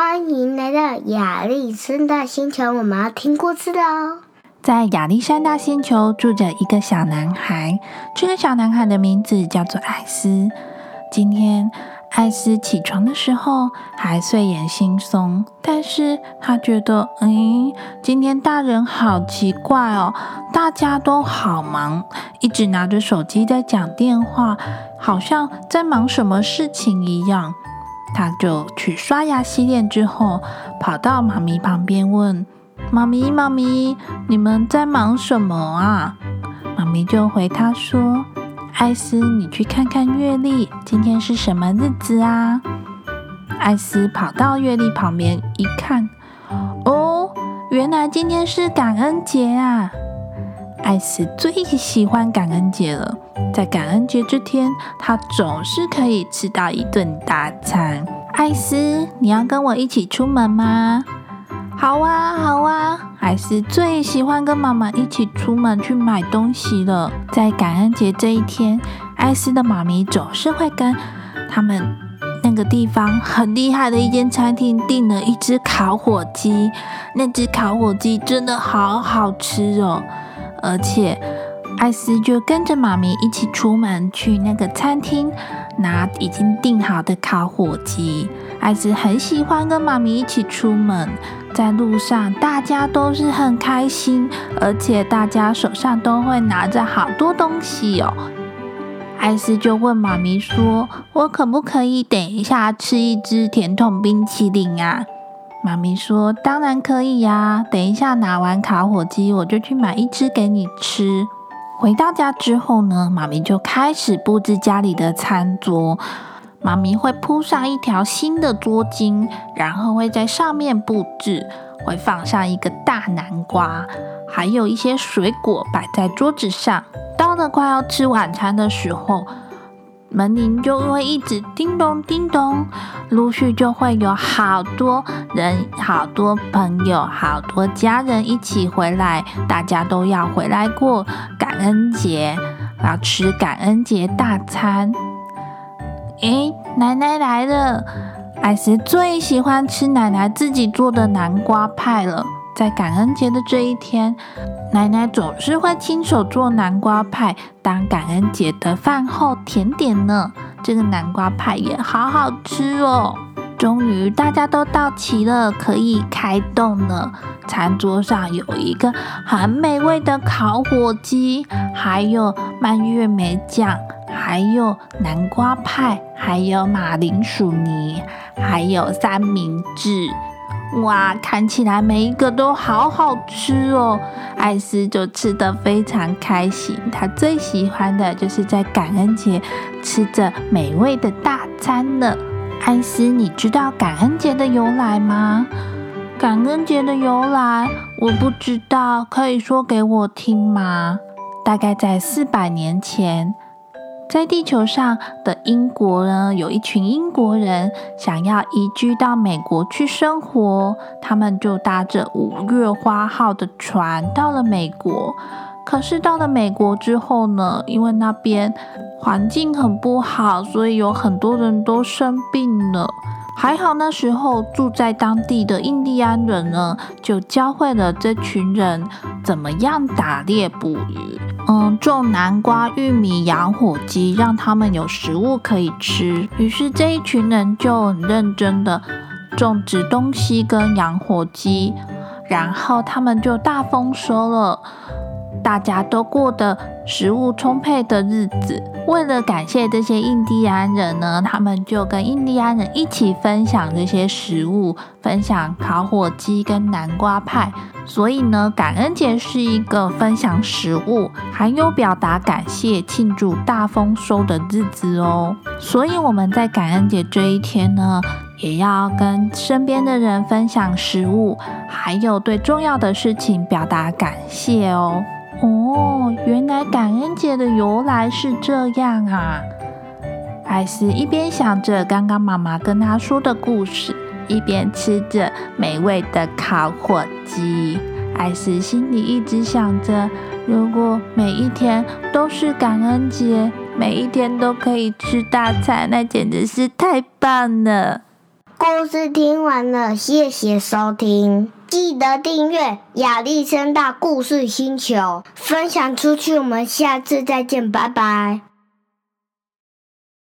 欢迎来到亚历山大星球，我们要听故事的哦。在亚历山大星球住着一个小男孩，这个小男孩的名字叫做艾斯。今天艾斯起床的时候还睡眼惺忪，但是他觉得，嗯，今天大人好奇怪哦，大家都好忙，一直拿着手机在讲电话，好像在忙什么事情一样。他就去刷牙洗脸之后，跑到妈咪旁边问：“妈咪，妈咪，你们在忙什么啊？”妈咪就回他说：“艾斯，你去看看月历，今天是什么日子啊？”艾斯跑到月历旁边一看，哦，原来今天是感恩节啊！艾斯最喜欢感恩节了。在感恩节这天，他总是可以吃到一顿大餐。艾斯，你要跟我一起出门吗？好啊，好啊！艾斯最喜欢跟妈妈一起出门去买东西了。在感恩节这一天，艾斯的妈咪总是会跟他们那个地方很厉害的一间餐厅订了一只烤火鸡。那只烤火鸡真的好好吃哦，而且。艾斯就跟着妈咪一起出门去那个餐厅拿已经订好的烤火鸡。艾斯很喜欢跟妈咪一起出门，在路上大家都是很开心，而且大家手上都会拿着好多东西哦。艾斯就问妈咪说：“我可不可以等一下吃一只甜筒冰淇淋啊？”妈咪说：“当然可以呀，等一下拿完烤火鸡，我就去买一只给你吃。”回到家之后呢，妈咪就开始布置家里的餐桌。妈咪会铺上一条新的桌巾，然后会在上面布置，会放上一个大南瓜，还有一些水果摆在桌子上。到了快要吃晚餐的时候。门铃就会一直叮咚叮咚，陆续就会有好多人、好多朋友、好多家人一起回来，大家都要回来过感恩节，要吃感恩节大餐。诶，奶奶来了！艾斯最喜欢吃奶奶自己做的南瓜派了。在感恩节的这一天，奶奶总是会亲手做南瓜派当感恩节的饭后甜点呢。这个南瓜派也好好吃哦。终于大家都到齐了，可以开动了。餐桌上有一个很美味的烤火鸡，还有蔓越莓酱，还有南瓜派，还有马铃薯泥，还有三明治。哇，看起来每一个都好好吃哦！艾斯就吃得非常开心。他最喜欢的就是在感恩节吃着美味的大餐了。艾斯，你知道感恩节的由来吗？感恩节的由来我不知道，可以说给我听吗？大概在四百年前。在地球上的英国呢，有一群英国人想要移居到美国去生活，他们就搭着五月花号的船到了美国。可是到了美国之后呢，因为那边环境很不好，所以有很多人都生病了。还好那时候住在当地的印第安人呢，就教会了这群人怎么样打猎捕鱼，嗯，种南瓜、玉米、养火鸡，让他们有食物可以吃。于是这一群人就很认真的种植东西跟养火鸡，然后他们就大丰收了。大家都过得食物充沛的日子。为了感谢这些印第安人呢，他们就跟印第安人一起分享这些食物，分享烤火鸡跟南瓜派。所以呢，感恩节是一个分享食物，还有表达感谢、庆祝大丰收的日子哦。所以我们在感恩节这一天呢，也要跟身边的人分享食物，还有对重要的事情表达感谢哦。原来感恩节的由来是这样啊！艾斯一边想着刚刚妈妈跟他说的故事，一边吃着美味的烤火鸡。艾斯心里一直想着，如果每一天都是感恩节，每一天都可以吃大餐，那简直是太棒了。故事听完了，谢谢收听，记得订阅亚历山大故事星球，分享出去。我们下次再见，拜拜。